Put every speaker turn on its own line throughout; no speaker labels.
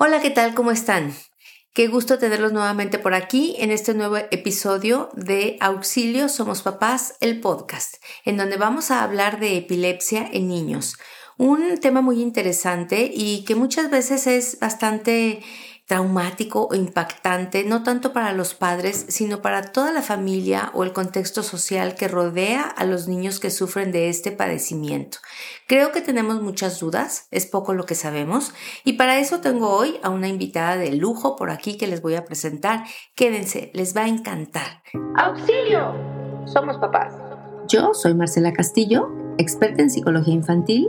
Hola, ¿qué tal? ¿Cómo están? Qué gusto tenerlos nuevamente por aquí en este nuevo episodio de Auxilio Somos Papás, el podcast, en donde vamos a hablar de epilepsia en niños. Un tema muy interesante y que muchas veces es bastante traumático o impactante, no tanto para los padres, sino para toda la familia o el contexto social que rodea a los niños que sufren de este padecimiento. Creo que tenemos muchas dudas, es poco lo que sabemos, y para eso tengo hoy a una invitada de lujo por aquí que les voy a presentar. Quédense, les va a encantar. ¡Auxilio! Somos papás. Yo soy Marcela Castillo, experta en psicología infantil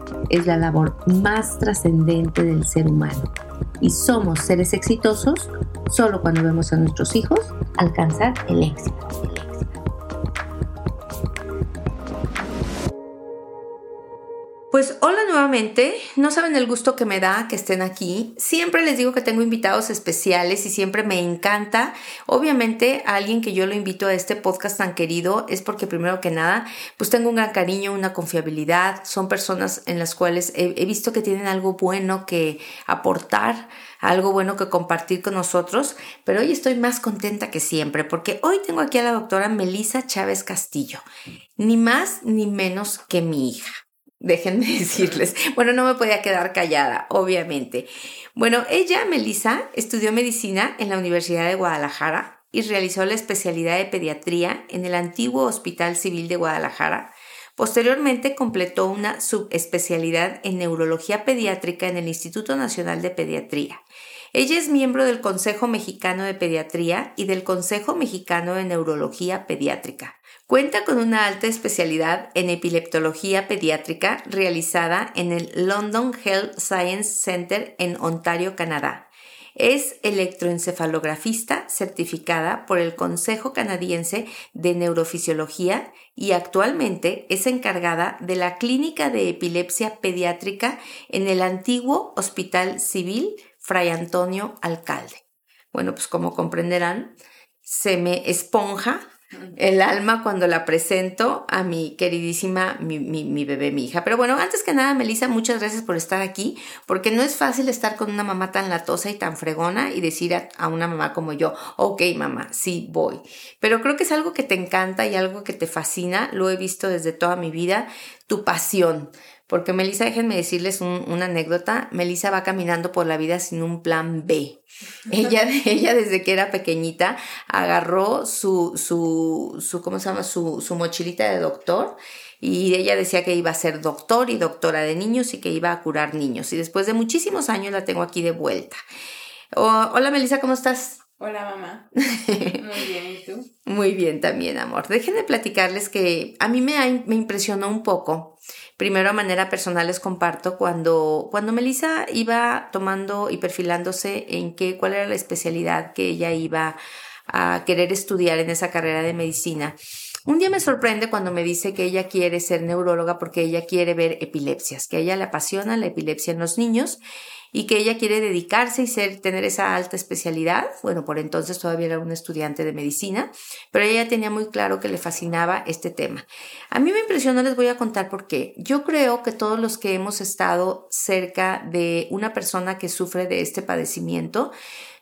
es la labor más trascendente del ser humano. Y somos seres exitosos solo cuando vemos a nuestros hijos alcanzar el éxito. Pues hola nuevamente, no saben el gusto que me da que estén aquí. Siempre les digo que tengo invitados especiales y siempre me encanta. Obviamente a alguien que yo lo invito a este podcast tan querido es porque primero que nada, pues tengo un gran cariño, una confiabilidad. Son personas en las cuales he, he visto que tienen algo bueno que aportar algo bueno que compartir con nosotros, pero hoy estoy más contenta que siempre porque hoy tengo aquí a la doctora Melisa Chávez Castillo, ni más ni menos que mi hija. Déjenme decirles. Bueno, no me podía quedar callada, obviamente. Bueno, ella, Melissa, estudió medicina en la Universidad de Guadalajara y realizó la especialidad de pediatría en el antiguo Hospital Civil de Guadalajara. Posteriormente completó una subespecialidad en neurología pediátrica en el Instituto Nacional de Pediatría. Ella es miembro del Consejo Mexicano de Pediatría y del Consejo Mexicano de Neurología Pediátrica. Cuenta con una alta especialidad en epileptología pediátrica realizada en el London Health Science Center en Ontario, Canadá. Es electroencefalografista certificada por el Consejo Canadiense de Neurofisiología y actualmente es encargada de la Clínica de Epilepsia Pediátrica en el antiguo Hospital Civil Fray Antonio Alcalde. Bueno, pues como comprenderán, se me esponja el alma cuando la presento a mi queridísima, mi, mi, bebé, mi hija. Pero bueno, antes que nada, Melissa, muchas gracias por estar aquí, porque no es fácil estar con una mamá tan latosa y tan fregona y decir a, a una mamá como yo, ok, mamá, sí, voy. Pero creo que es algo que te encanta y algo que te fascina, lo he visto desde toda mi vida, tu pasión. Porque Melissa, déjenme decirles una anécdota. Melissa va caminando por la vida sin un plan B. Ella, ella desde que era pequeñita agarró su, su, su ¿cómo se llama? Su, su mochilita de doctor y ella decía que iba a ser doctor y doctora de niños y que iba a curar niños. Y después de muchísimos años la tengo aquí de vuelta. hola Melissa, ¿cómo estás?
Hola mamá. Muy bien, ¿y tú?
Muy bien también, amor. Déjenme platicarles que a mí me, me impresionó un poco Primero a manera personal les comparto cuando, cuando Melissa iba tomando y perfilándose en qué, cuál era la especialidad que ella iba a querer estudiar en esa carrera de medicina. Un día me sorprende cuando me dice que ella quiere ser neuróloga porque ella quiere ver epilepsias, que a ella le apasiona la epilepsia en los niños y que ella quiere dedicarse y ser, tener esa alta especialidad. Bueno, por entonces todavía era una estudiante de medicina, pero ella tenía muy claro que le fascinaba este tema. A mí me impresionó, les voy a contar por qué. Yo creo que todos los que hemos estado cerca de una persona que sufre de este padecimiento,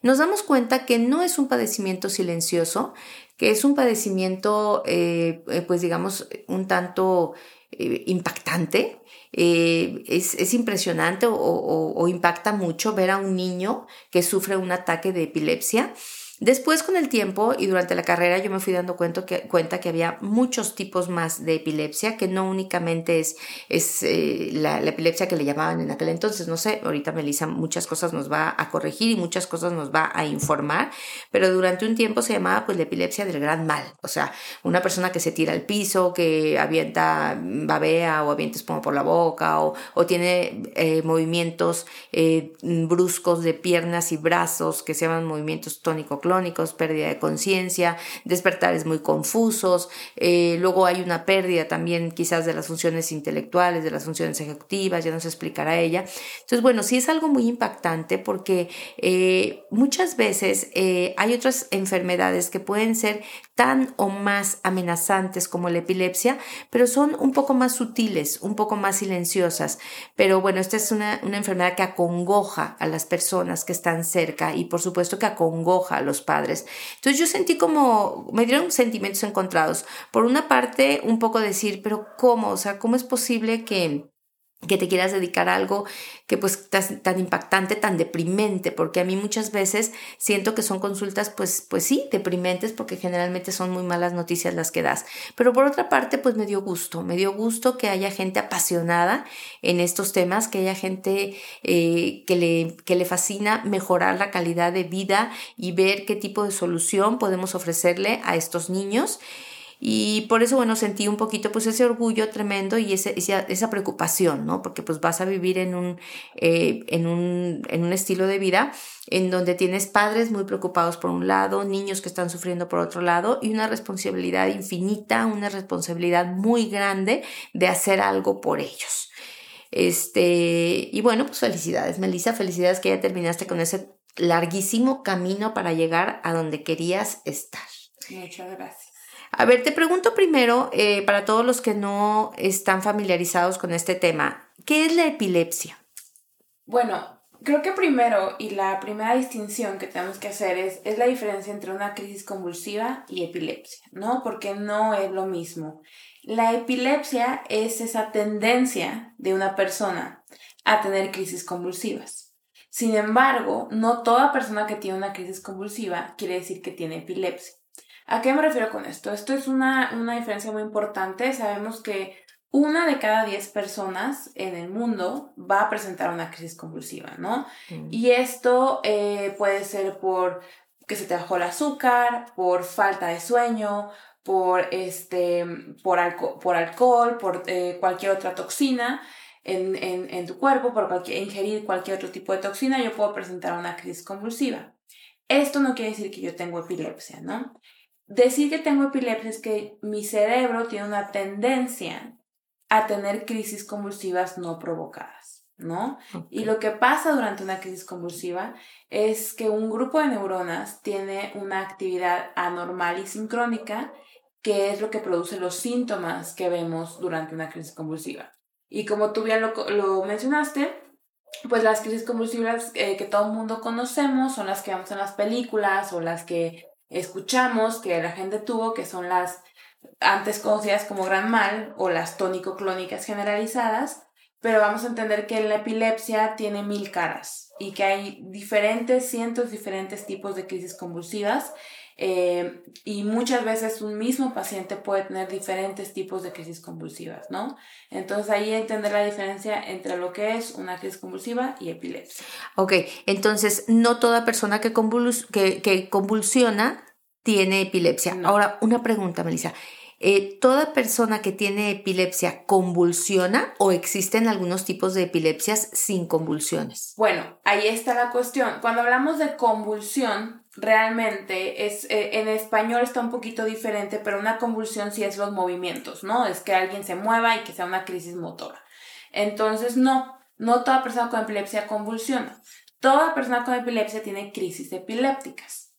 nos damos cuenta que no es un padecimiento silencioso, que es un padecimiento, eh, eh, pues digamos, un tanto eh, impactante, eh, es, impresionante o, impacta mucho ver a un niño que sufre un ataque de epilepsia. Después con el tiempo y durante la carrera yo me fui dando cuenta que, cuenta que había muchos tipos más de epilepsia, que no únicamente es, es eh, la, epilepsia que le llamaban en aquel entonces, no sé, ahorita Melissa muchas cosas nos va a corregir y muchas cosas nos va a informar, pero durante un tiempo se llamaba pues la epilepsia del gran mal, o sea, una persona que se tira al piso, que avienta babea o avienta espuma por la boca o, tiene eh, movimientos eh, bruscos de piernas y brazos que se llaman movimientos tónico pérdida de conciencia, despertares muy confusos, eh, luego hay una pérdida también quizás de las funciones intelectuales, de las funciones ejecutivas, ya nos explicará ella. Entonces, bueno, sí es algo muy impactante porque eh, muchas veces eh, hay otras enfermedades que pueden ser tan o más amenazantes como la epilepsia, pero son un poco más sutiles, un poco más silenciosas. Pero bueno, esta es una, una enfermedad que acongoja a las personas que están cerca y por supuesto que acongoja a los padres. Entonces yo sentí como, me dieron sentimientos encontrados. Por una parte, un poco decir, pero ¿cómo? O sea, ¿cómo es posible que que te quieras dedicar a algo que pues tan, tan, impactante, tan deprimente, porque a mí muchas veces siento que son consultas pues, pues sí, deprimentes, porque generalmente son muy malas noticias las que das. Pero por otra parte, pues me dio gusto, me dio gusto que haya gente apasionada en estos temas, que haya gente eh, que, le, que le fascina mejorar la calidad de vida y ver qué tipo de solución podemos ofrecerle a estos niños. Y por eso, bueno, sentí un poquito pues ese orgullo tremendo y ese, esa, preocupación, ¿no? Porque pues vas a vivir en un, eh, en, un, en un estilo de vida en donde tienes padres muy preocupados por un lado, niños que están sufriendo por otro lado y una responsabilidad infinita, una responsabilidad muy grande de hacer algo por ellos. Este, y bueno, pues felicidades, Melissa, felicidades que ya terminaste con ese larguísimo camino para llegar a donde querías estar.
Muchas gracias.
A ver, te pregunto primero, eh, para todos los que no están familiarizados con este tema, ¿qué es la epilepsia?
Bueno, creo que primero y la primera distinción que tenemos que hacer es, es la diferencia entre una crisis convulsiva y epilepsia, ¿no? Porque no es lo mismo. La epilepsia es esa tendencia de una persona a tener crisis convulsivas. Sin embargo, no toda persona que tiene una crisis convulsiva quiere decir que tiene epilepsia. ¿A qué me refiero con esto? Esto es una, diferencia muy importante. Sabemos que una de cada diez personas en el mundo va a presentar una crisis convulsiva, ¿no? Mm. Y esto eh, puede ser por que se te bajó el azúcar, por falta de sueño, por, este, por, por alcohol, por eh, cualquier otra toxina en, en, tu cuerpo, por cualquier, ingerir cualquier otro tipo de toxina, yo puedo presentar una crisis convulsiva. Esto no quiere decir que yo tengo epilepsia, ¿no? Decir que tengo epilepsia es que mi cerebro tiene una tendencia a tener crisis convulsivas no provocadas, ¿no? Y lo que pasa durante una crisis convulsiva es que un grupo de neuronas tiene una actividad anormal y sincrónica, que es lo que produce los síntomas que vemos durante una crisis convulsiva. Y como tú bien lo, mencionaste, pues las crisis convulsivas eh, que todo el mundo conocemos son las que vemos en las películas o las que escuchamos que la gente tuvo, que son las antes conocidas como gran mal o las tónico-clónicas generalizadas, pero vamos a entender que la epilepsia tiene mil caras y que hay diferentes, cientos diferentes tipos de crisis convulsivas eh, y muchas veces un mismo paciente puede tener diferentes tipos de crisis convulsivas, ¿no? Entonces ahí entender la diferencia entre lo que es una crisis convulsiva y epilepsia.
Ok, entonces no toda persona que, que, convulsiona tiene epilepsia. Ahora, una pregunta, Melissa. Eh, ¿Toda persona que tiene epilepsia convulsiona o existen algunos tipos de epilepsias sin convulsiones?
Bueno, ahí está la cuestión. Cuando hablamos de convulsión, realmente es eh, en español está un poquito diferente, pero una convulsión sí es los movimientos, ¿no? Es que alguien se mueva y que sea una crisis motora. Entonces, no, no toda persona con epilepsia convulsiona. Toda persona con epilepsia tiene crisis epilépticas.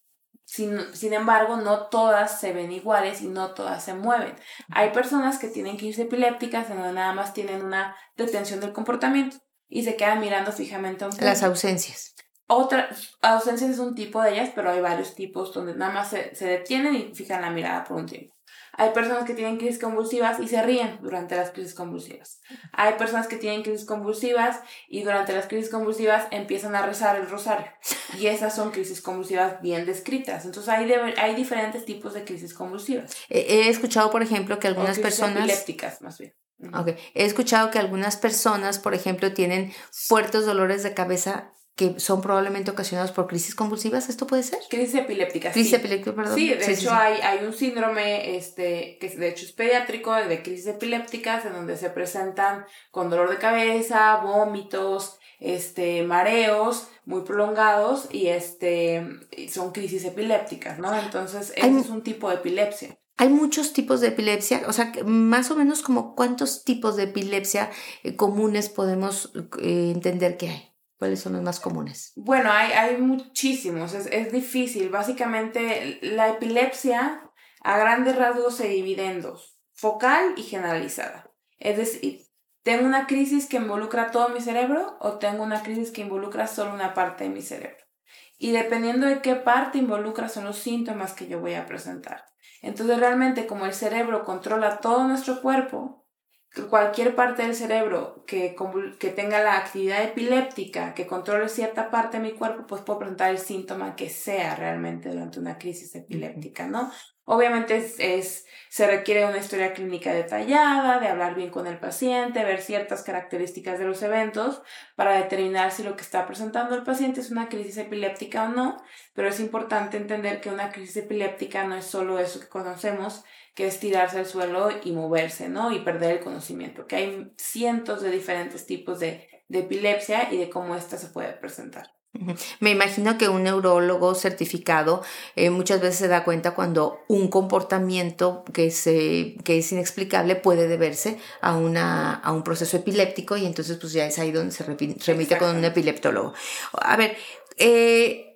Sin, embargo, no todas se ven iguales y no todas se mueven. Hay personas que tienen crisis epilépticas en donde nada más tienen una detención del comportamiento y se quedan mirando fijamente a un
Las ausencias.
Otra, ausencias es un tipo de ellas, pero hay varios tipos donde nada más se, se detienen y fijan la mirada por un tiempo. Hay personas que tienen crisis convulsivas y se ríen durante las crisis convulsivas. Hay personas que tienen crisis convulsivas y durante las crisis convulsivas empiezan a rezar el rosario. y esas son crisis convulsivas bien descritas. Entonces hay, hay diferentes tipos de crisis convulsivas.
He, escuchado, por ejemplo, que algunas
o
personas...
epilépticas, más bien.
Okay. He escuchado que algunas personas, por ejemplo, tienen fuertes dolores de cabeza que son probablemente ocasionados por crisis convulsivas, ¿esto puede ser?
Crisis epiléptica,
crisis epiléptica, perdón.
Sí, de hecho Hay, hay un síndrome, este, que de hecho es pediátrico, de crisis epilépticas, en donde se presentan con dolor de cabeza, vómitos, este, mareos muy prolongados y este, son crisis epilépticas, ¿no? Entonces, ese es un tipo de epilepsia.
Hay muchos tipos de epilepsia, o sea, más o menos como cuántos tipos de epilepsia eh, comunes podemos eh, entender que hay. ¿Cuáles son los más comunes?
Bueno, hay, hay muchísimos, es, es difícil. Básicamente, la epilepsia a grandes rasgos se divide en dos, focal y generalizada. Es decir, ¿tengo una crisis que involucra todo mi cerebro o tengo una crisis que involucra solo una parte de mi cerebro? Y dependiendo de qué parte involucra son los síntomas que yo voy a presentar. Entonces realmente como el cerebro controla todo nuestro cuerpo, cualquier parte del cerebro que, que tenga la actividad epiléptica, que controle cierta parte de mi cuerpo, pues puedo presentar el síntoma que sea realmente durante una crisis epiléptica, ¿no? Obviamente es, se requiere una historia clínica detallada, de hablar bien con el paciente, ver ciertas características de los eventos para determinar si lo que está presentando el paciente es una crisis epiléptica o no, pero es importante entender que una crisis epiléptica no es solo eso que conocemos, que es tirarse al suelo y moverse, ¿no? Y perder el conocimiento, que hay cientos de diferentes tipos de, epilepsia y de cómo ésta se puede presentar.
Me imagino que un neurólogo certificado eh, muchas veces se da cuenta cuando un comportamiento que, se, que es inexplicable puede deberse a, una, a un proceso epiléptico y entonces pues ya es ahí donde se remite con un epileptólogo. A ver, eh,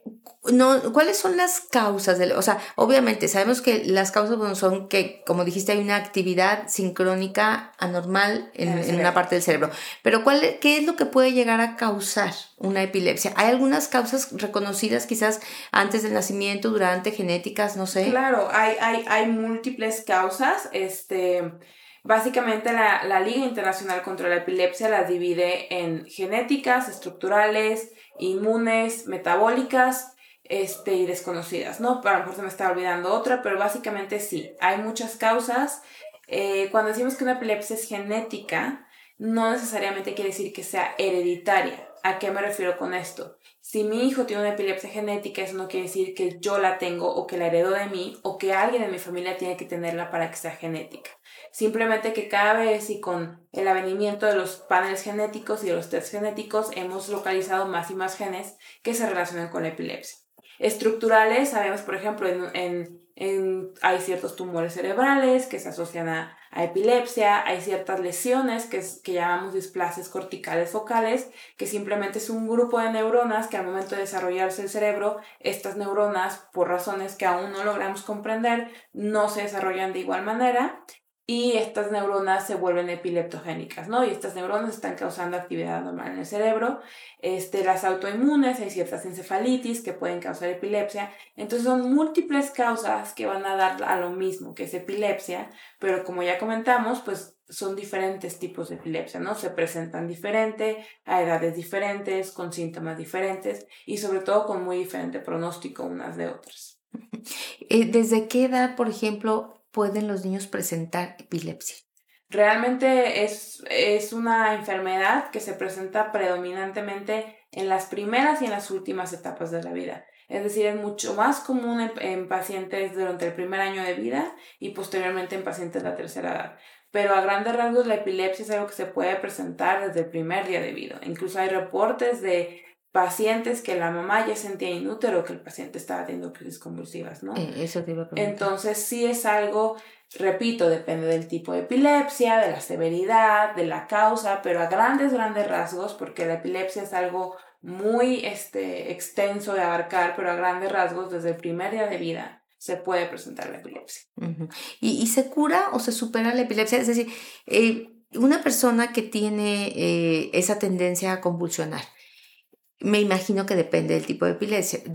no, ¿cuáles son las causas? De, o sea, obviamente sabemos que las causas son que, como dijiste, hay una actividad sincrónica anormal en, una parte del cerebro. Pero ¿cuál, ¿qué es lo que puede llegar a causar una epilepsia? ¿Hay algunas causas reconocidas quizás antes del nacimiento, durante, genéticas, no sé?
Claro, hay, hay, hay múltiples causas. Este, básicamente la, la Liga Internacional contra la Epilepsia las divide en genéticas, estructurales, inmunes, metabólicas este, y desconocidas, ¿no? A lo mejor se me está olvidando otra, pero básicamente sí, hay muchas causas. Eh, cuando decimos que una epilepsia es genética, no necesariamente quiere decir que sea hereditaria. ¿A qué me refiero con esto? Si mi hijo tiene una epilepsia genética, eso no quiere decir que yo la tengo o que la heredo de mí o que alguien de mi familia tiene que tenerla para que sea genética. Simplemente que cada vez y con el avenimiento de los paneles genéticos y de los test genéticos hemos localizado más y más genes que se relacionan con la epilepsia estructurales, sabemos, por ejemplo, en, en, hay ciertos tumores cerebrales que se asocian a, epilepsia, hay ciertas lesiones que, que llamamos displasias corticales focales, que simplemente es un grupo de neuronas que al momento de desarrollarse el cerebro, estas neuronas, por razones que aún no logramos comprender, no se desarrollan de igual manera y estas neuronas se vuelven epileptogénicas, ¿no? Y estas neuronas están causando actividad normal en el cerebro. Este, las autoinmunes, hay ciertas encefalitis que pueden causar epilepsia. Entonces son múltiples causas que van a dar a lo mismo, que es epilepsia, pero como ya comentamos, pues son diferentes tipos de epilepsia, ¿no? Se presentan diferente, a edades diferentes, con síntomas diferentes y sobre todo con muy diferente pronóstico unas de otras.
Eh, ¿Desde qué edad, por ejemplo, pueden los niños presentar epilepsia?
Realmente es, es una enfermedad que se presenta predominantemente en las primeras y en las últimas etapas de la vida. Es decir, es mucho más común en, pacientes durante el primer año de vida y posteriormente en pacientes de la tercera edad. Pero a grandes rasgos la epilepsia es algo que se puede presentar desde el primer día de vida. Incluso hay reportes de pacientes que la mamá ya sentía inútero que el paciente estaba teniendo crisis convulsivas, ¿no?
Eh, eso te iba a
Entonces sí es algo, repito, depende del tipo de epilepsia, de la severidad, de la causa, pero a grandes, grandes rasgos, porque la epilepsia es algo muy este, extenso de abarcar, pero a grandes rasgos, desde el primer día de vida, se puede presentar la epilepsia.
¿Y, se cura o se supera la epilepsia? Es decir, eh, una persona que tiene eh, esa tendencia a convulsionar, me imagino que depende del tipo de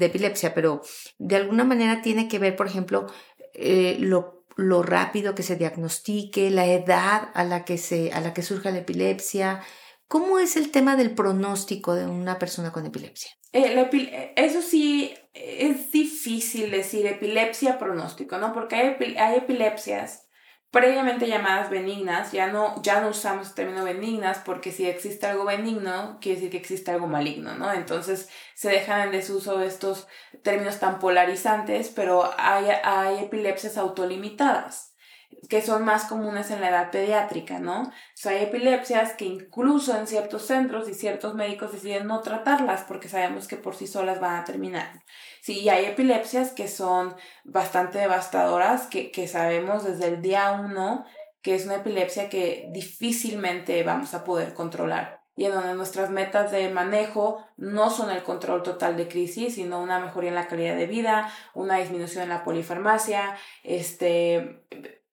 epilepsia, pero de alguna manera tiene que ver, por ejemplo, eh, lo, rápido que se diagnostique, la edad a la que, se, a la que surja la epilepsia. ¿Cómo es el tema del pronóstico de una persona con epilepsia?
Eh, eso sí, es difícil decir epilepsia pronóstico, ¿no? Porque hay epilepsias previamente llamadas benignas, ya no, ya no usamos el término benignas porque si existe algo benigno, quiere decir que existe algo maligno, ¿no? Entonces se dejan en desuso estos términos tan polarizantes, pero hay, hay epilepsias autolimitadas que son más comunes en la edad pediátrica, ¿no? O sea, hay epilepsias que incluso en ciertos centros y ciertos médicos deciden no tratarlas porque sabemos que por sí solas van a terminar. Sí, y hay epilepsias que son bastante devastadoras, que, que sabemos desde el día uno que es una epilepsia que difícilmente vamos a poder controlar y en donde nuestras metas de manejo no son el control total de crisis, sino una mejoría en la calidad de vida, una disminución en la polifarmacia, este,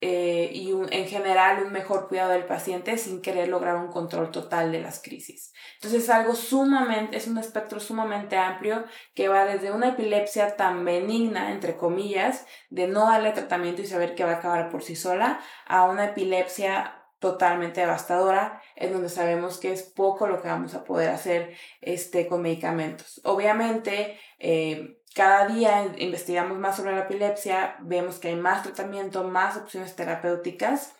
eh, y en general un mejor cuidado del paciente sin querer lograr un control total de las crisis. Entonces es algo sumamente, es un espectro sumamente amplio que va desde una epilepsia tan benigna, entre comillas, de no darle tratamiento y saber que va a acabar por sí sola, a una epilepsia totalmente devastadora, en donde sabemos que es poco lo que vamos a poder hacer este, con medicamentos. Obviamente, eh, cada día investigamos más sobre la epilepsia, vemos que hay más tratamiento, más opciones terapéuticas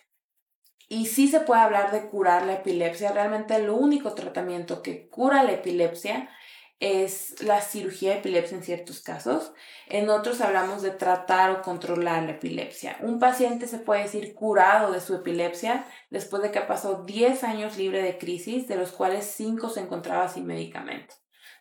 y sí se puede hablar de curar la epilepsia. Realmente el único tratamiento que cura la epilepsia es la cirugía de epilepsia en ciertos casos. En otros hablamos de tratar o controlar la epilepsia. Un paciente se puede decir curado de su epilepsia después de que pasó 10 años libre de crisis, de los cuales 5 se encontraba sin medicamento.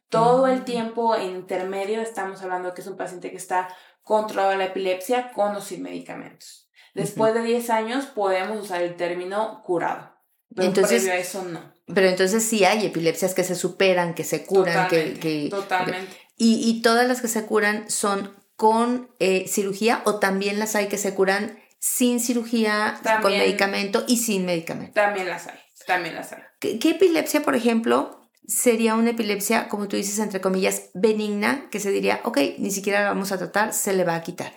Todo el tiempo intermedio estamos hablando que es un paciente que está controlado de la epilepsia con o sin medicamentos. Después de 10 años podemos usar el término curado. Pero entonces, previo a eso no.
Pero entonces sí hay epilepsias que se superan, que se curan, que,
Totalmente.
Y, y, todas las que se curan son con eh, cirugía o también las hay que se curan sin cirugía, con medicamento y sin medicamento.
También las hay, también las hay.
qué epilepsia, por ejemplo, sería una epilepsia, como tú dices, entre comillas, benigna, que se diría, ok, ni siquiera la vamos a tratar, se le va a quitar.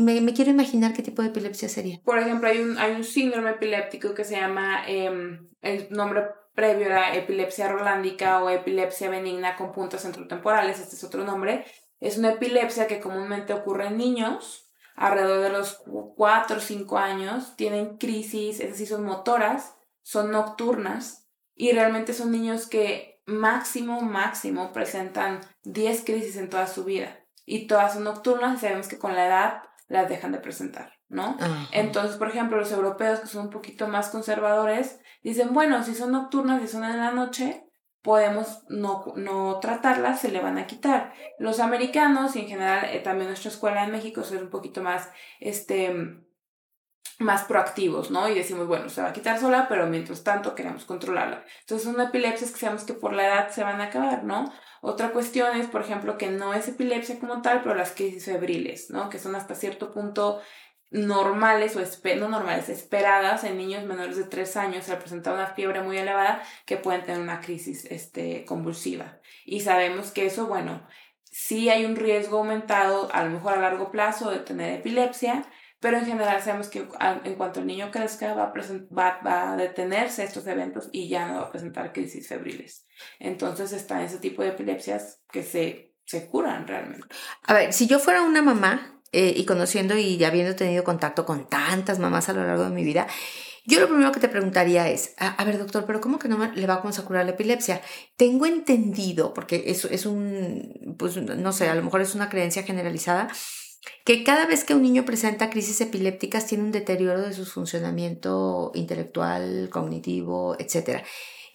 Me, quiero imaginar qué tipo de epilepsia sería.
Por ejemplo, hay un, hay un síndrome epiléptico que se llama, em, el nombre previo era epilepsia rolándica o epilepsia benigna con puntos centrotemporales, este es otro nombre. Es una epilepsia que comúnmente ocurre en niños alrededor de los 4 o 5 años, tienen crisis, es decir, son motoras, son nocturnas, y realmente son niños que máximo, máximo presentan 10 crisis en toda su vida. Y todas son nocturnas y sabemos que con la edad las dejan de presentar, ¿no? Entonces, por ejemplo, los europeos que son un poquito más conservadores dicen, bueno, si son nocturnas y son en la noche, podemos no, no tratarlas, se le van a quitar. Los americanos y en general eh, también nuestra escuela en México es un poquito más, este, más proactivos, ¿no? Y decimos, bueno, se va a quitar sola, pero mientras tanto queremos controlarla. Entonces, una epilepsia es que sabemos que por la edad se van a acabar, ¿no? Otra cuestión es, por ejemplo, que no es epilepsia como tal, pero las crisis febriles, ¿no? Que son hasta cierto punto normales o no normales, esperadas en niños menores de 3 años al presentar una fiebre muy elevada que pueden tener una crisis este, convulsiva. Y sabemos que eso, bueno, sí hay un riesgo aumentado, a lo mejor a largo plazo, de tener epilepsia, pero en general sabemos que en cuanto el niño crezca va a, va, a detenerse estos eventos y ya no va a presentar crisis febriles. Entonces están ese tipo de epilepsias que se, se curan realmente.
A ver, si yo fuera una mamá eh, y conociendo y habiendo tenido contacto con tantas mamás a lo largo de mi vida, yo lo primero que te preguntaría es, a, ver doctor, pero ¿cómo que no le vamos a curar la epilepsia? Tengo entendido, porque eso es un, pues no sé, a lo mejor es una creencia generalizada, que cada vez que un niño presenta crisis epilépticas tiene un deterioro de su funcionamiento intelectual, cognitivo, etc.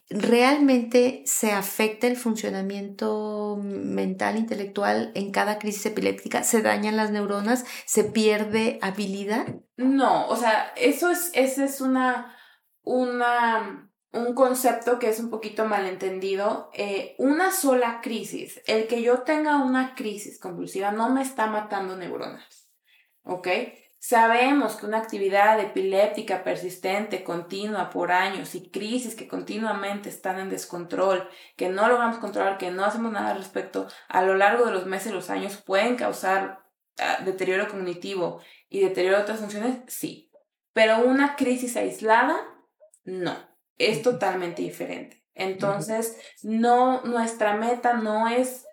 ¿Realmente se afecta el funcionamiento mental, intelectual en cada crisis epiléptica? ¿Se dañan las neuronas? ¿Se pierde habilidad?
No, o sea, eso es, es una, una un concepto que es un poquito malentendido. Eh, una sola crisis, el que yo tenga una crisis convulsiva no me está matando neuronas. ¿Ok? Sabemos que una actividad epiléptica persistente, continua por años y crisis que continuamente están en descontrol, que no logramos controlar, que no hacemos nada al respecto, a lo largo de los meses, los años, pueden causar ah, deterioro cognitivo y deterioro de otras funciones, sí. Pero una crisis aislada, no. Es totalmente diferente. Entonces, no, nuestra meta no es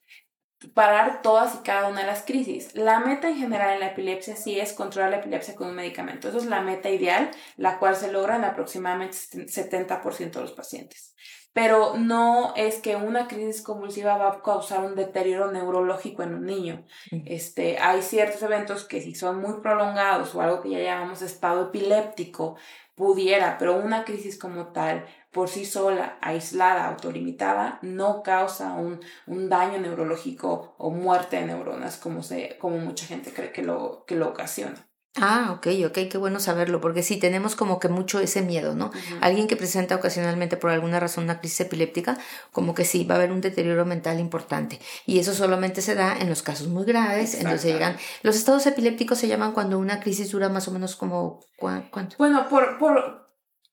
parar todas y cada una de las crisis. La meta en general en la epilepsia sí es controlar la epilepsia con un medicamento. Esa es la meta ideal, la cual se logra en aproximadamente 70% de los pacientes. Pero no es que una crisis convulsiva va a causar un deterioro neurológico en un niño. Este, hay ciertos eventos que si son muy prolongados o algo que ya llamamos estado epiléptico, pudiera, pero una crisis como tal por sí sola, aislada, autolimitada, no causa un, un, daño neurológico o muerte de neuronas como, se, como mucha gente cree que lo, que lo ocasiona.
Ah, ok, ok, qué bueno saberlo, porque sí, tenemos como que mucho ese miedo, ¿no? Alguien que presenta ocasionalmente por alguna razón una crisis epiléptica, como que sí, va a haber un deterioro mental importante. Y eso solamente se da en los casos muy graves, entonces llegan... Los estados epilépticos se llaman cuando una crisis dura más o menos como... ¿Cuánto?
Bueno, por, por,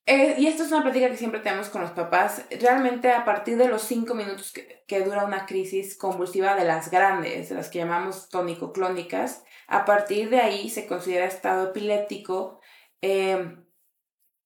eh, y esto es una práctica que siempre tenemos con los papás. Realmente a partir de los cinco minutos que, dura una crisis convulsiva de las grandes, de las que llamamos tónico-clónicas, a partir de ahí se considera estado epiléptico. Eh,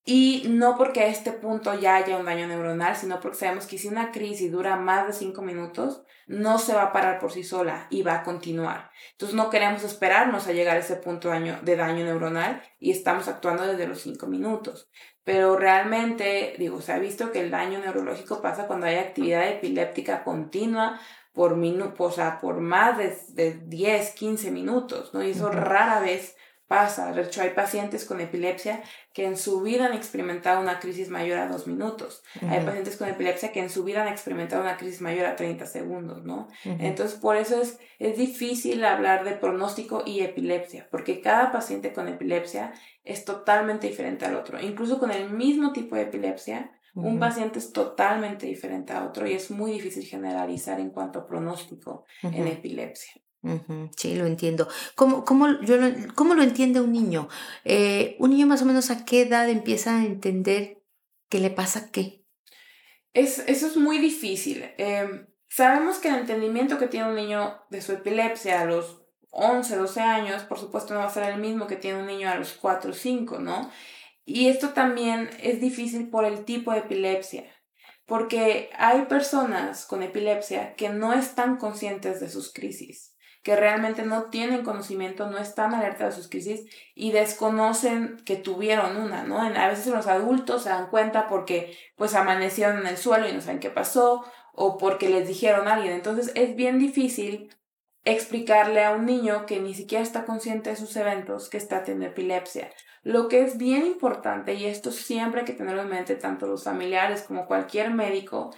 y no porque a este punto ya haya un daño neuronal, sino porque sabemos que si una crisis dura más de cinco minutos, no se va a parar por sí sola y va a continuar. Entonces no queremos esperarnos a llegar a ese punto de daño, neuronal y estamos actuando desde los cinco minutos. Pero realmente, digo, se ha visto que el daño neurológico pasa cuando hay actividad epiléptica continua por, o sea, por más de, de 10, 15 minutos, ¿no? Y eso rara vez pasa. De hecho, hay pacientes con epilepsia que en su vida han experimentado una crisis mayor a dos minutos. Hay pacientes con epilepsia que en su vida han experimentado una crisis mayor a 30 segundos, ¿no? Entonces, por eso es, es difícil hablar de pronóstico y epilepsia, porque cada paciente con epilepsia es totalmente diferente al otro. Incluso con el mismo tipo de epilepsia, un paciente es totalmente diferente a otro y es muy difícil generalizar en cuanto a pronóstico en epilepsia.
Sí, lo entiendo. ¿Cómo, cómo, yo lo, cómo lo entiende un niño? Eh, ¿Un niño más o menos a qué edad empieza a entender qué le pasa qué?
Es, eso es muy difícil. Em, sabemos que el entendimiento que tiene un niño de su epilepsia a los 11, 12 años, por supuesto no va a ser el mismo que tiene un niño a los 4 o 5, ¿no? Y esto también es difícil por el tipo de epilepsia, porque hay personas con epilepsia que no están conscientes de sus crisis que realmente no tienen conocimiento, no están alerta de sus crisis y desconocen que tuvieron una, ¿no? a veces los adultos se dan cuenta porque pues amanecieron en el suelo y no saben qué pasó o porque les dijeron a alguien. Entonces es bien difícil explicarle a un niño que ni siquiera está consciente de sus eventos que está teniendo epilepsia. Lo que es bien importante, y esto siempre hay que tenerlo en mente tanto los familiares como cualquier médico,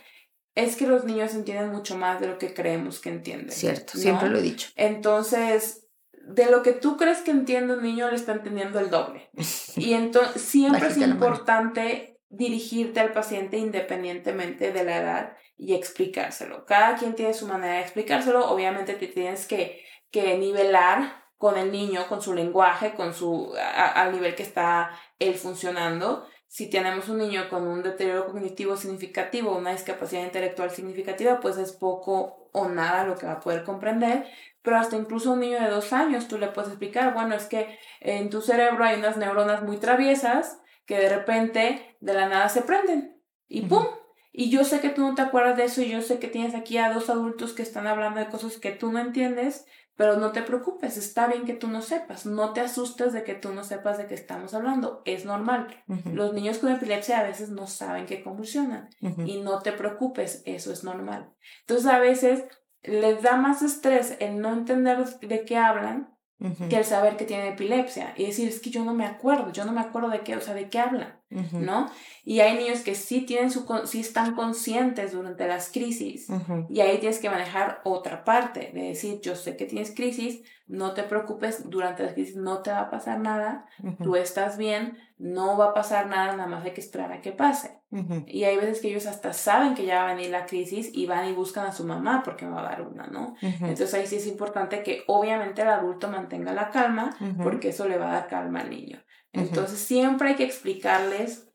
es que los niños entienden mucho más de lo que creemos que entienden.
Cierto, siempre lo he dicho.
Entonces, de lo que tú crees que entiende un niño, le está entendiendo el doble. Y entonces, siempre es importante dirigirte al paciente independientemente de la edad y explicárselo. Cada quien tiene su manera de explicárselo. Obviamente te tienes que, que nivelar con el niño, con su lenguaje, con su, al nivel que está él funcionando si tenemos un niño con un deterioro cognitivo significativo, una discapacidad intelectual significativa, pues es poco o nada lo que va a poder comprender. Pero hasta incluso un niño de dos años tú le puedes explicar, bueno, es que en tu cerebro hay unas neuronas muy traviesas que de repente de la nada se prenden y ¡pum! Y yo sé que tú no te acuerdas de eso y yo sé que tienes aquí a dos adultos que están hablando de cosas que tú no entiendes, pero no te preocupes, está bien que tú no sepas, no te asustes de que tú no sepas de qué estamos hablando, es normal. Los niños con epilepsia a veces no saben que convulsionan y no te preocupes, eso es normal. Entonces a veces les da más estrés el no entender de qué hablan que el saber que tienen epilepsia y decir, es que yo no me acuerdo, yo no me acuerdo de qué, o sea, de qué hablan, ¿no? Y hay niños que sí tienen su, sí están conscientes durante las crisis y ahí tienes que manejar otra parte, de decir, yo sé que tienes crisis, no te preocupes, durante las crisis no te va a pasar nada, tú estás bien, no va a pasar nada, nada más hay que esperar a que pase. Y hay veces que ellos hasta saben que ya va a venir la crisis y van y buscan a su mamá porque me va a dar una, ¿no? Entonces ahí sí es importante que obviamente el adulto mantenga la calma porque eso le va a dar calma al niño. Entonces siempre hay que explicarles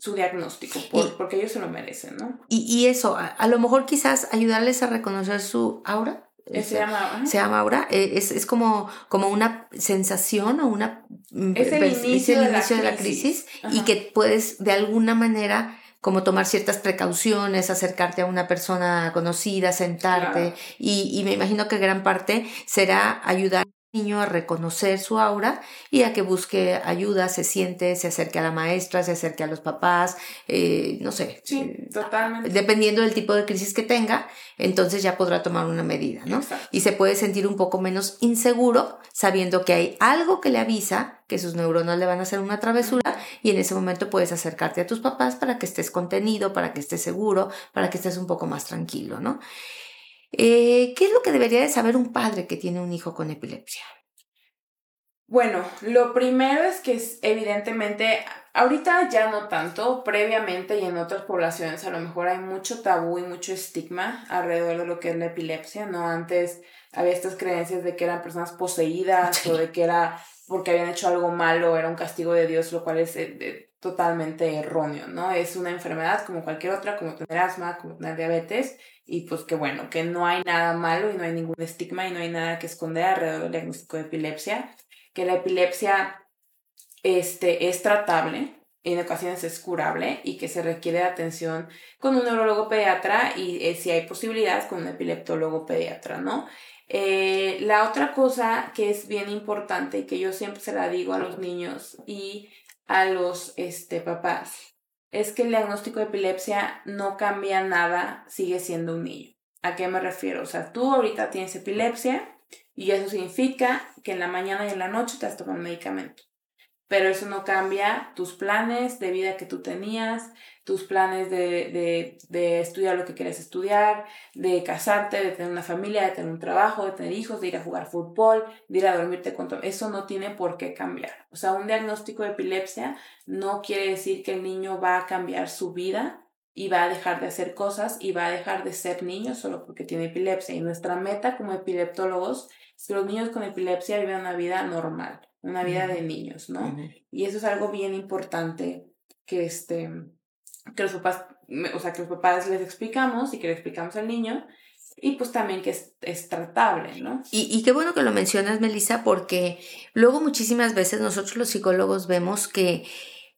su diagnóstico, porque ellos se lo merecen, ¿no?
Y, eso, a, lo mejor quizás ayudarles a reconocer su aura.
Eh, se llama,
se llama aura, eh, es, es como, como una sensación o una...
Mm, es el inicio, de, la crisis,
y que puedes de alguna manera como tomar ciertas precauciones, acercarte a una persona conocida, sentarte, y, y me imagino que gran parte será ayudar niño a reconocer su aura y a que busque ayuda, se siente, se acerque a la maestra, se acerque a los papás, eh, no sé.
Sí,
eh,
totalmente.
Dependiendo del tipo de crisis que tenga, entonces ya podrá tomar una medida, ¿no? Y se puede sentir un poco menos inseguro sabiendo que hay algo que le avisa que sus neuronas le van a hacer una travesura y en ese momento puedes acercarte a tus papás para que estés contenido, para que estés seguro, para que estés un poco más tranquilo, ¿no? Eh, ¿Qué es lo que debería de saber un padre que tiene un hijo con epilepsia?
Bueno, lo primero es que evidentemente, ahorita ya no tanto, previamente y en otras poblaciones a lo mejor hay mucho tabú y mucho estigma alrededor de lo que es la epilepsia, ¿no? Antes había estas creencias de que eran personas poseídas o de que era porque habían hecho algo malo, era un castigo de Dios, lo cual es eh, totalmente erróneo, ¿no? Es una enfermedad como cualquier otra, como tener asma, como tener diabetes, y pues que bueno, que no hay nada malo y no hay ningún estigma y no hay nada que esconder alrededor del diagnóstico de epilepsia, que la epilepsia este, es tratable, en ocasiones es curable y que se requiere atención con un neurólogo pediatra y eh, si hay posibilidades con un epileptólogo pediatra, ¿no? Eh, la otra cosa que es bien importante y que yo siempre se la digo a los niños y a los este, papás es que el diagnóstico de epilepsia no cambia nada, sigue siendo un niño. ¿A qué me refiero? O sea, tú ahorita tienes epilepsia y eso significa que en la mañana y en la noche te has tomado medicamento pero eso no cambia tus planes de vida que tú tenías, tus planes de, de, de, estudiar lo que quieres estudiar, de casarte, de tener una familia, de tener un trabajo, de tener hijos, de ir a jugar fútbol, de ir a dormirte con todo. Eso no tiene por qué cambiar. O sea, un diagnóstico de epilepsia no quiere decir que el niño va a cambiar su vida y va a dejar de hacer cosas y va a dejar de ser niño solo porque tiene epilepsia. Y nuestra meta como epileptólogos es que los niños con epilepsia vivan una vida normal una vida de niños, ¿no? Y eso es algo bien importante que este que los papás, o sea, que los papás les explicamos y que le explicamos al niño y pues también que es, es tratable, ¿no?
Y, y, qué bueno que lo mencionas, Melissa, porque luego muchísimas veces nosotros los psicólogos vemos que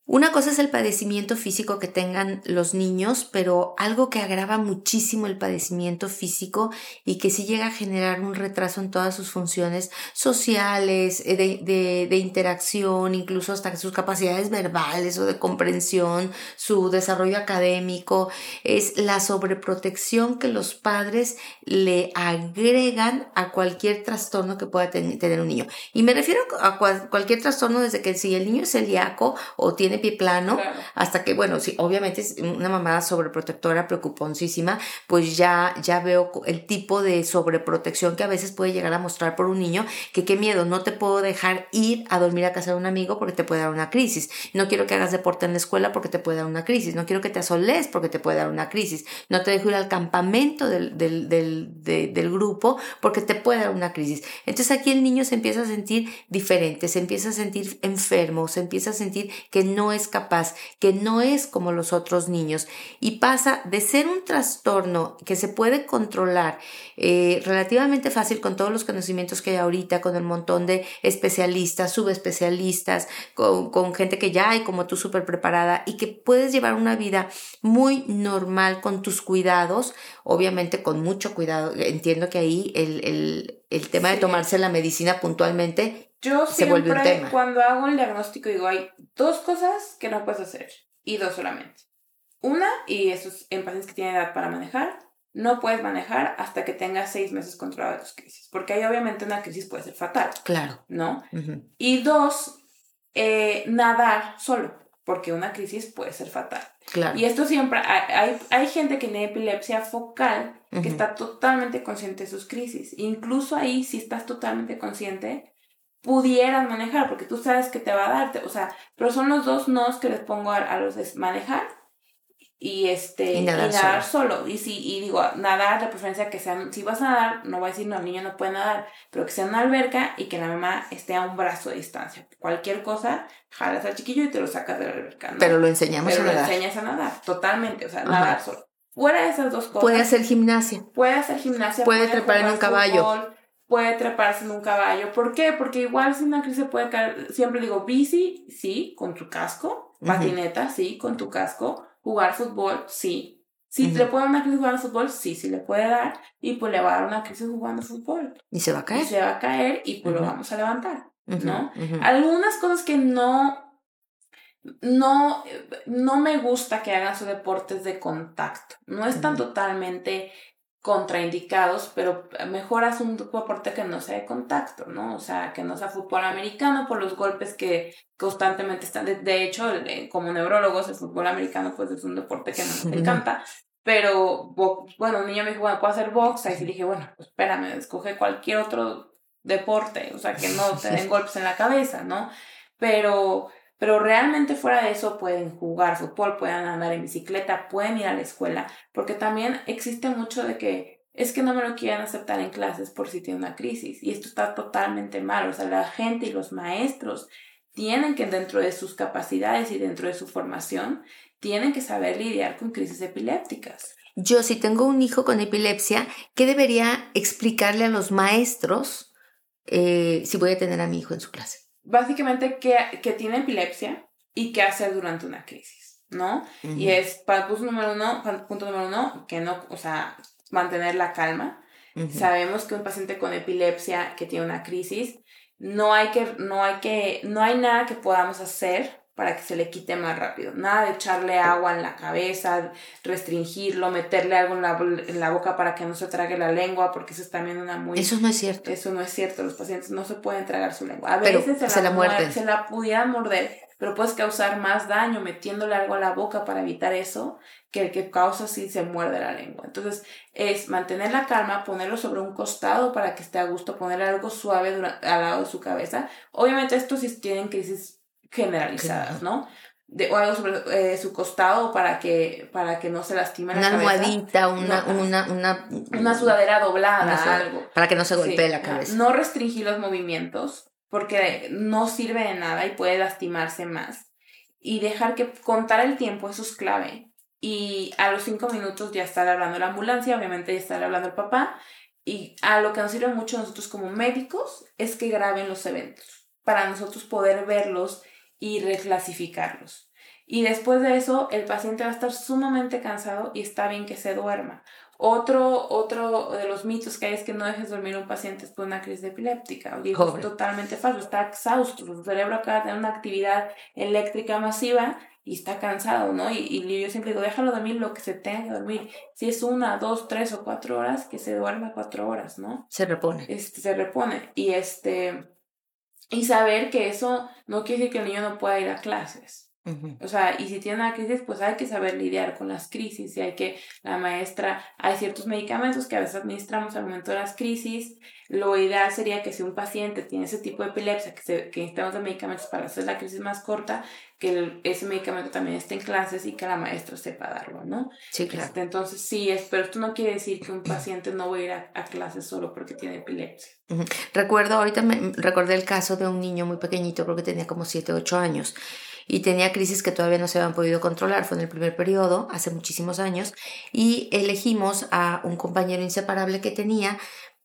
una cosa es el padecimiento físico que tengan los niños, pero algo que agrava muchísimo el padecimiento físico y que sí llega a generar un retraso en todas sus funciones sociales, eh, de, de, interacción, incluso hasta sus capacidades verbales o de comprensión, su desarrollo académico, es la sobreprotección que los padres le agregan a cualquier trastorno que pueda tener un niño. Y me refiero a cualquier trastorno desde que si el niño es celíaco o tiene pie plano, hasta que, bueno, sí, obviamente es una mamá sobreprotectora, preocuponcísima, pues ya, ya veo el tipo de sobreprotección que a veces puede llegar a mostrar por un niño, que qué miedo, no te puedo dejar ir a dormir a casa de un amigo porque te puede dar una crisis, no quiero que hagas deporte en la escuela porque te puede dar una crisis, no quiero que te asoles porque te puede dar una crisis, no te dejo ir al campamento del, del, del, del grupo porque te puede dar una crisis. Entonces aquí el niño se empieza a sentir diferente, se empieza a sentir enfermo, se empieza a sentir que no es capaz, que no es como los otros niños y pasa de ser un trastorno que se puede controlar eh, relativamente fácil con todos los conocimientos que hay ahorita, con el montón de especialistas, subespecialistas, con, con gente que ya hay como tú súper preparada y que puedes llevar una vida muy normal con tus cuidados, obviamente con mucho cuidado. Entiendo que ahí el, el, el tema de tomarse la medicina puntualmente
yo siempre, cuando hago el diagnóstico, digo, hay dos cosas que no puedes hacer. Y dos solamente. Una, y eso es en pacientes que tienen edad para manejar, no puedes manejar hasta que tengas seis meses controladas tus crisis. Porque ahí obviamente una crisis puede ser fatal.
Claro.
¿No? Y dos, eh, nadar solo. Porque una crisis puede ser fatal.
Claro.
Y esto siempre, hay, hay gente que tiene epilepsia focal que está totalmente consciente de sus crisis. Incluso ahí, si estás totalmente consciente, pudieran manejar, porque tú sabes que te va a darte, o sea, pero son los dos nos que les pongo a, los de manejar y este
y nadar,
solo. y si y digo nadar de preferencia que sean si vas a nadar no voy a decir no el niño no puede nadar pero que sea una alberca y que la mamá esté a un brazo de distancia. Cualquier cosa jalas al chiquillo y te lo sacas de la alberca
pero lo enseñamos
pero
a nadar.
lo enseñas a nadar totalmente o sea nadar solo. Fuera de esas dos cosas
puede hacer gimnasia.
puede hacer gimnasia
puede, trepar en un caballo
puede treparse en un caballo. ¿Por qué? Porque igual si una crisis se puede caer, siempre digo bici, sí, con tu casco, patineta, sí, con tu casco, jugar fútbol, sí. Si le puede dar una crisis jugando fútbol, sí, sí le puede dar. Y pues le va a dar una crisis jugando fútbol.
Y se va a caer.
Y se va a caer y pues lo vamos a levantar, ¿no? Algunas cosas que no, no, no me gusta que hagan sus deportes de contacto. No están totalmente contraindicados, pero mejor haz un deporte que no sea de contacto, ¿no? O sea, que no sea fútbol americano por los golpes que constantemente están. De, hecho, como neurólogos, el fútbol americano pues es un deporte que nos encanta, pero bueno, un niño me dijo, bueno, puedo hacer box, y dije, bueno, pues espérame, escoge cualquier otro deporte, o sea, que no te den golpes en la cabeza, ¿no? Pero pero realmente fuera de eso pueden jugar fútbol, pueden andar en bicicleta, pueden ir a la escuela, porque también existe mucho de que es que no me lo quieren aceptar en clases por si tiene una crisis y esto está totalmente mal, o sea, la gente y los maestros tienen que dentro de sus capacidades y dentro de su formación, tienen que saber lidiar con crisis epilépticas.
Yo si tengo un hijo con epilepsia, ¿qué debería explicarle a los maestros eh, si voy a tener a mi hijo en su clase?
Básicamente que, que tiene epilepsia y qué hacer durante una crisis, ¿no? Y es, para punto número uno, punto número uno, que no, o sea, mantener la calma. Sabemos que un paciente con epilepsia que tiene una crisis, no hay que, no hay que, no hay nada que podamos hacer para que se le quite más rápido. Nada de echarle agua en la cabeza, restringirlo, meterle algo en la, en la, boca para que no se trague la lengua, porque eso es también una muy...
Eso no es cierto.
Eso no es cierto, los pacientes no se pueden tragar su lengua. A veces se, la, muerden. Se la pudieran morder, pero puedes causar más daño metiéndole algo a la boca para evitar eso que el que causa si se muerde la lengua. Entonces es mantener la calma, ponerlo sobre un costado para que esté a gusto, ponerle algo suave al lado de su cabeza. Obviamente esto si tienen crisis generalizadas, ¿no? De, o algo sobre eh, su costado para que, para que no se lastime
una almohadita, una, una, una,
una, sudadera doblada, algo.
Para que no se golpee la cabeza.
No restringir los movimientos porque no sirve de nada y puede lastimarse más. Y dejar que contar el tiempo, eso es clave. Y a los cinco minutos ya estar hablando la ambulancia, obviamente ya estar hablando el papá. Y a lo que nos sirve mucho nosotros como médicos es que graben los eventos para nosotros poder verlos y reclasificarlos. Y después de eso, el paciente va a estar sumamente cansado y está bien que se duerma. Otro, otro de los mitos que hay es que no dejes dormir a un paciente después de una crisis epiléptica. es totalmente falso, está exhausto, su cerebro acaba de tener una actividad eléctrica masiva y está cansado, ¿no? Y, y, yo siempre digo, déjalo dormir lo que se tenga que dormir. Si es una, dos, tres o cuatro horas, que se duerma cuatro horas, ¿no?
Se repone.
Este, se repone. Y este, y saber que eso no quiere decir que el niño no pueda ir a clases. O sea, y si tiene una crisis, pues hay que saber lidiar con las crisis y hay que, la maestra, hay ciertos medicamentos que a veces administramos al momento de las crisis. Lo ideal sería que si un paciente tiene ese tipo de epilepsia, que, se, que necesitamos de medicamentos para hacer la crisis más corta, que ese medicamento también esté en clases y que la maestra sepa darlo, ¿no?
Sí, claro.
Este, entonces, sí, es, pero esto no quiere decir que un paciente no va a ir a, a clases solo porque tiene epilepsia.
Recuerdo, ahorita me recordé el caso de un niño muy pequeñito, creo que tenía como 7 o 8 años y tenía crisis que todavía no se habían podido controlar. Fue en el primer periodo, hace muchísimos años, y elegimos a un compañero inseparable que tenía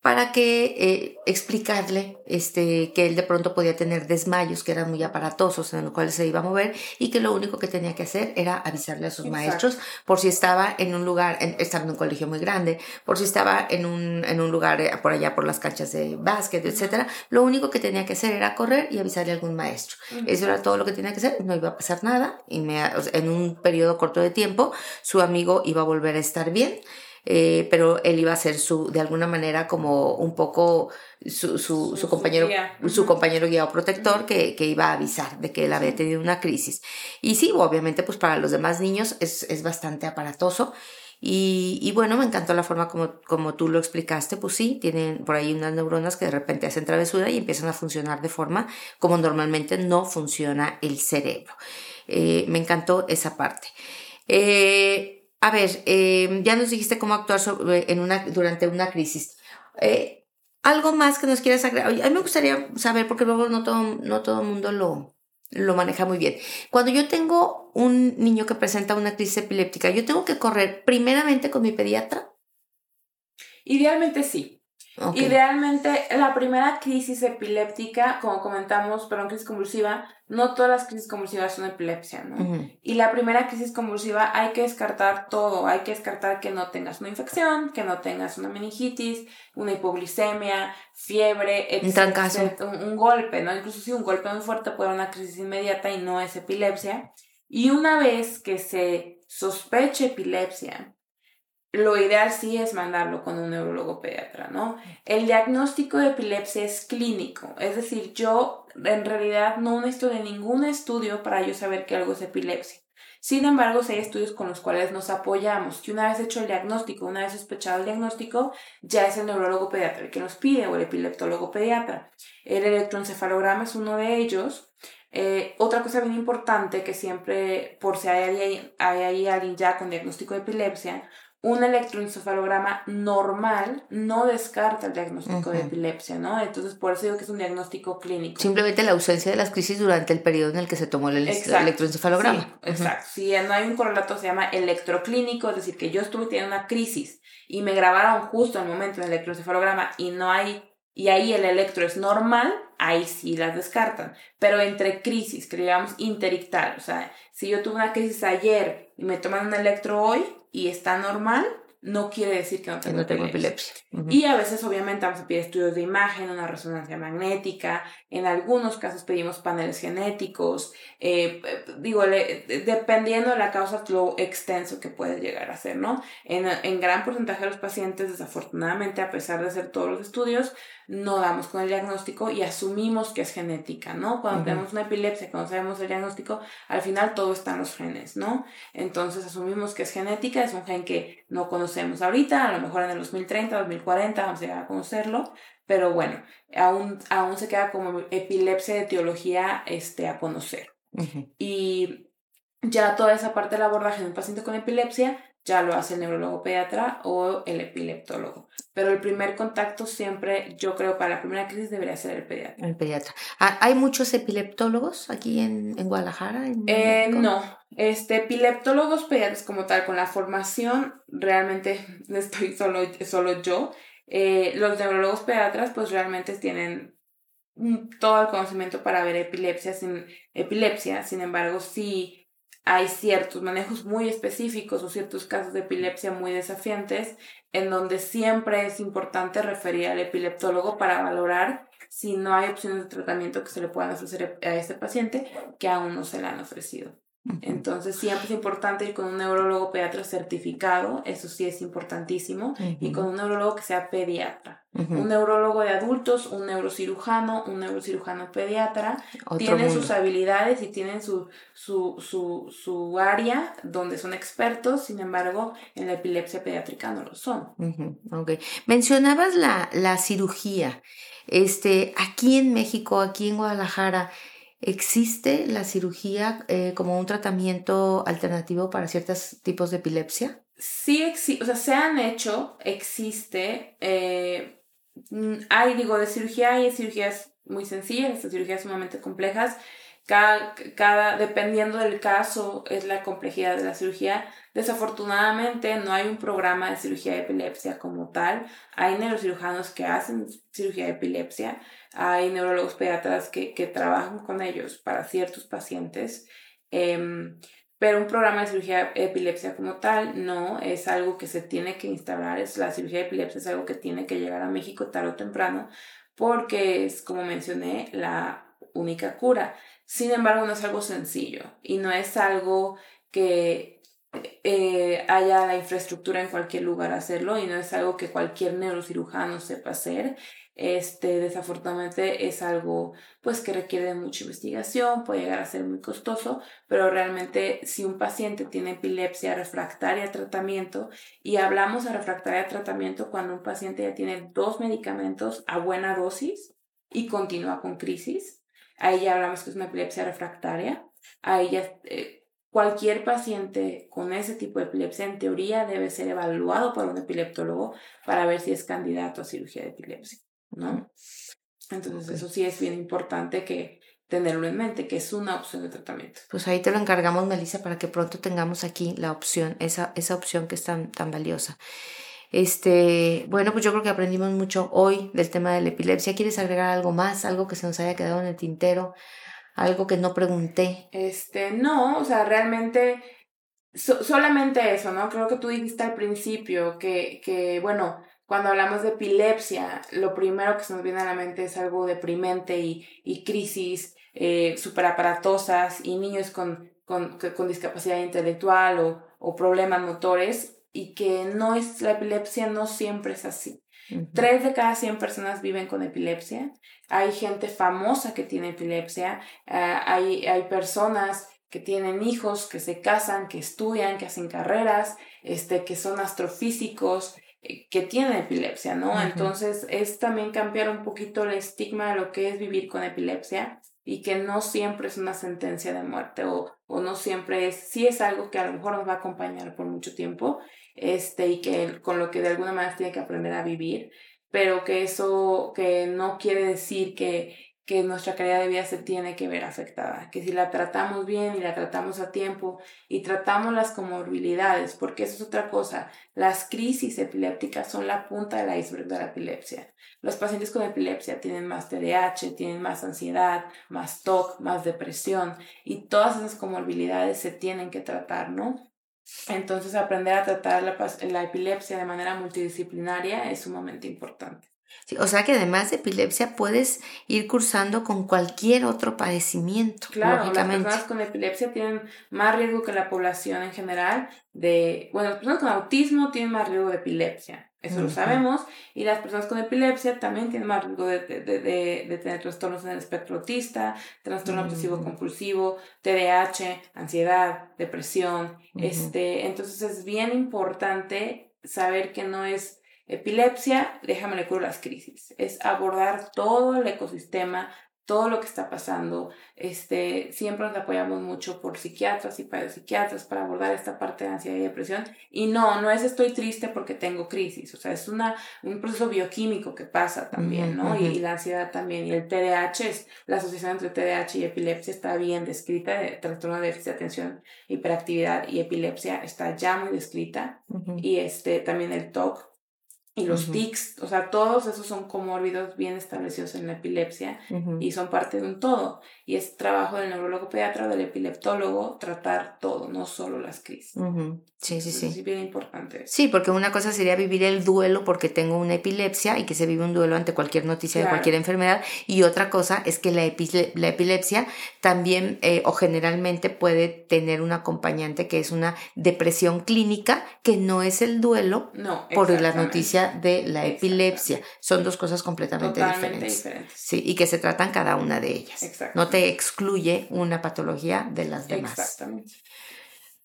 para que eh, explicarle este, que él de pronto podía tener desmayos que eran muy aparatosos en los cuales se iba a mover y que lo único que tenía que hacer era avisarle a sus maestros por si estaba en un lugar, en, estaba en un colegio muy grande, por si estaba en un, en un lugar eh, por allá por las canchas de básquet, etcétera, lo único que tenía que hacer era correr y avisarle a algún maestro. Eso era todo lo que tenía que hacer, no iba a pasar nada, y en un periodo corto de tiempo su amigo iba a volver a estar bien. Eh, pero él iba a ser su, de alguna manera como un poco su, su, su, compañero, guía. su compañero guía o protector que, que, iba a avisar de que él había tenido una crisis. Y sí, obviamente pues para los demás niños es, es bastante aparatoso. Y, y, bueno, me encantó la forma como, como tú lo explicaste, pues sí, tienen por ahí unas neuronas que de repente hacen travesura y empiezan a funcionar de forma como normalmente no funciona el cerebro. Eh, me encantó esa parte. Eh, a ver, em, ya nos dijiste cómo actuar en una, durante una crisis. Eh, ¿Algo más que nos quieras agregar? A mí me gustaría saber, porque luego no todo, no todo el mundo lo, lo maneja muy bien. Cuando yo tengo un niño que presenta una crisis epiléptica, ¿yo tengo que correr primeramente con mi pediatra?
Idealmente sí. Idealmente, la primera crisis epiléptica, como comentamos, perdón, crisis convulsiva, no todas las crisis convulsivas son epilepsia, ¿no? Y la primera crisis convulsiva hay que descartar todo, hay que descartar que no tengas una infección, que no tengas una meningitis, una hipoglicemia, fiebre,
etc.
Un, un, golpe, ¿no? Incluso si un golpe muy fuerte puede dar una crisis inmediata y no es epilepsia. Y una vez que se sospeche epilepsia, lo ideal sí es mandarlo con un neurólogo pediatra, ¿no? El diagnóstico de epilepsia es clínico, es decir, yo en realidad no necesito de ningún estudio para yo saber que algo es epilepsia. Sin embargo, si hay estudios con los cuales nos apoyamos, que una vez hecho el diagnóstico, una vez sospechado el diagnóstico, ya es el neurólogo pediatra el que nos pide o el epileptólogo pediatra. El electroencefalograma es uno de ellos. Eh, otra cosa bien importante que siempre, por si hay, hay, hay alguien ya con diagnóstico de epilepsia, un electroencefalograma normal no descarta el diagnóstico de epilepsia, ¿no? Entonces, por eso digo que es un diagnóstico clínico.
Simplemente la ausencia de las crisis durante el periodo en el que se tomó el electroencefalograma.
Exacto. Si no hay un correlato, se llama electroclínico, es decir, que yo estuve teniendo una crisis y me grabaron justo en el momento del electroencefalograma y no hay, y ahí el electro es normal, ahí sí las descartan. Pero entre crisis, que digamos interictal, o sea, si yo tuve una crisis ayer y me toman un electro hoy, y está normal, no quiere decir que no tengo, epilepsia. Y a veces obviamente vamos a pedir estudios de imagen, una resonancia magnética, en algunos casos pedimos paneles genéticos, eh, digo, dependiendo de la causa, lo extenso que puede llegar a ser, ¿no? En, en gran porcentaje de los pacientes, desafortunadamente, a pesar de hacer todos los estudios, no damos con el diagnóstico y asumimos que es genética, ¿no? Cuando tenemos una epilepsia, cuando sabemos el diagnóstico, al final todo está en los genes, ¿no? Entonces asumimos que es genética, es un gen que no conocemos ahorita, a lo mejor en el 2030, 2040 vamos a llegar a conocerlo, pero bueno, aún, aún se queda como epilepsia de etiología este, a conocer. Y ya toda esa parte del abordaje de un paciente con epilepsia ya lo hace el neurólogo pediatra o el epileptólogo. Pero el primer contacto siempre, yo creo, para la primera crisis debería ser el pediatra.
El pediatra. Ah, ¿Hay muchos epileptólogos aquí en, Guadalajara?
eh, no, este, epileptólogos pediatras como tal, con la formación, realmente estoy solo, solo yo. Eh, los neurólogos pediatras, pues realmente tienen todo el conocimiento para ver epilepsia sin, epilepsia, sin embargo, sí hay ciertos manejos muy específicos o ciertos casos de epilepsia muy desafiantes en donde siempre es importante referir al epileptólogo para valorar si no hay opciones de tratamiento que se le puedan ofrecer a este paciente que aún no se le han ofrecido. Entonces siempre es importante ir con un neurólogo pediatra certificado, eso sí es importantísimo, y con un neurólogo que sea pediatra. Un neurólogo de adultos, un neurocirujano, un neurocirujano pediatra, tienen sus habilidades y tienen su, su, su, su, área donde son expertos, sin embargo, en la epilepsia pediátrica no lo son.
okay. Mencionabas la, la cirugía. Este, aquí en México, aquí en Guadalajara, ¿Existe la cirugía eh, como un tratamiento alternativo para ciertos tipos de epilepsia?
Sí, o sea, se han hecho, existe. Eh, mm, hay, digo, de cirugía hay cirugías muy sencillas, cirugías sumamente complejas. Cada, cada, dependiendo del caso, es la complejidad de la cirugía. Desafortunadamente, no hay un programa de cirugía de epilepsia como tal. Hay neurocirujanos que hacen cirugía de epilepsia, hay neurólogos pediatras que, que trabajan con ellos para ciertos pacientes, em, pero un programa de cirugía de epilepsia como tal no es algo que se tiene que instalar, es, la cirugía de epilepsia es algo que tiene que llegar a México tarde o temprano porque es, como mencioné, la única cura. Sin embargo, no es algo sencillo y no es algo que eh, haya la infraestructura en cualquier lugar hacerlo y no es algo que cualquier neurocirujano sepa hacer. Este, desafortunadamente es algo pues que requiere mucha investigación, puede llegar a ser muy costoso, pero realmente si un paciente tiene epilepsia refractaria a tratamiento y hablamos de refractaria a tratamiento cuando un paciente ya tiene dos medicamentos a buena dosis y continúa con crisis, ahí ya hablamos que es una epilepsia refractaria, ahí ya eh, cualquier paciente con ese tipo de epilepsia en teoría debe ser evaluado por un epileptólogo para ver si es candidato a cirugía de epilepsia. ¿no? Entonces eso sí es bien importante que tenerlo en mente, que es una opción de tratamiento.
Pues ahí te lo encargamos, Melissa, para que pronto tengamos aquí la opción, esa, esa opción que es tan, tan valiosa. Este, bueno, pues yo creo que aprendimos mucho hoy del tema de la epilepsia. ¿Quieres agregar algo más? Algo que se nos haya quedado en el tintero, algo que no pregunté.
Este, no, o sea, realmente solamente eso, ¿no? Creo que tú dijiste al principio que, que, bueno, cuando hablamos de epilepsia, lo primero que se nos viene a la mente es algo deprimente y, y crisis eh, superaparatosas y niños con, con, con discapacidad intelectual o, o, problemas motores y que no es, la epilepsia no siempre es así. Tres de cada cien personas viven con epilepsia. Hay gente famosa que tiene epilepsia. Ah, hay, hay personas que tienen hijos, que se casan, que estudian, que hacen carreras, este, que son astrofísicos, eh, que tienen epilepsia, ¿no? Entonces es también cambiar un poquito el estigma de lo que es vivir con epilepsia y que no siempre es una sentencia de muerte o, o no siempre es, sí es algo que a lo mejor nos va a acompañar por mucho tiempo, este, y que con lo que de alguna manera tiene que aprender a vivir, pero que eso, que no quiere decir que que nuestra calidad de vida se tiene que ver afectada, que si la tratamos bien y la tratamos a tiempo y tratamos las comorbilidades, porque eso es otra cosa, las crisis epilépticas son la punta del iceberg de la epilepsia. Los pacientes con epilepsia tienen más TDAH, tienen más ansiedad, más TOC, más depresión y todas esas comorbilidades se tienen que tratar, ¿no? Entonces aprender a tratar la, la epilepsia de manera multidisciplinaria es sumamente importante
o sea que además de epilepsia puedes ir cursando con cualquier otro padecimiento.
Claro, las personas con epilepsia tienen más riesgo que la población en general de, bueno, las personas con autismo tienen más riesgo de epilepsia, eso lo sabemos, y las personas con epilepsia también tienen más riesgo de, de, tener trastornos en el espectro autista, trastorno obsesivo compulsivo, TDAH, ansiedad, depresión, este, entonces es bien importante saber que no es Epilepsia, déjame le curo las crisis. Es abordar todo el ecosistema, todo lo que está pasando. Este, siempre nos apoyamos mucho por psiquiatras y para psiquiatras para abordar esta parte de ansiedad y depresión. Y no, no es estoy triste porque tengo crisis. O sea, es una, un proceso bioquímico que pasa también, ¿no? y, la ansiedad también. Y el TDAH es, la asociación entre TDAH y epilepsia está bien descrita. El trastorno de déficit de atención, hiperactividad y epilepsia está ya muy descrita. Y este, también el TOC y los tics, o sea, todos esos son comórbidos bien establecidos en la epilepsia y son parte de un todo. Y es trabajo del neurólogo pediatra o del epileptólogo tratar todo, no solo las crisis.
Sí, sí, sí.
Es bien importante.
Sí, porque una cosa sería vivir el duelo porque tengo una epilepsia y que se vive un duelo ante cualquier noticia de cualquier enfermedad. Y otra cosa es que la, la epilepsia también eh, o generalmente puede tener un acompañante que es una depresión clínica que no es el duelo por la noticia de la epilepsia. Son dos cosas completamente diferentes. Sí, y que se tratan cada una de ellas. No te excluye una patología de las demás. Exactamente.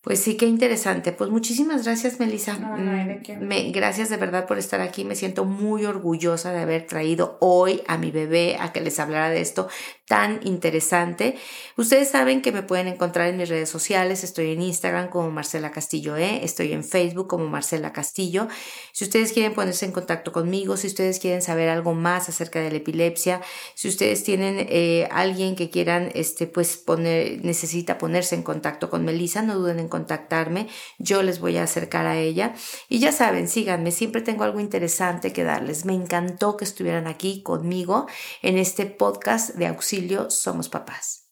Pues sí, qué interesante. Pues muchísimas gracias, Melissa.
No, no hay de mm,
qué. Me, gracias de verdad por estar aquí. Me siento muy orgullosa de haber traído hoy a mi bebé a que les hablara de esto tan interesante. Ustedes saben que me pueden encontrar en mis redes sociales. Estoy en Instagram como Marcela Castillo E. Estoy en Facebook como Marcela Castillo. Si ustedes quieren ponerse en contacto conmigo, si ustedes quieren saber algo más acerca de la epilepsia, si ustedes tienen eh, alguien que quieran, este, pues poner, necesita ponerse en contacto con Melissa, no duden en contactarme, yo les voy a acercar a ella. Y ya saben, síganme, siempre tengo algo interesante que darles. Me encantó que estuvieran aquí conmigo en este podcast de auxilio Somos Papás.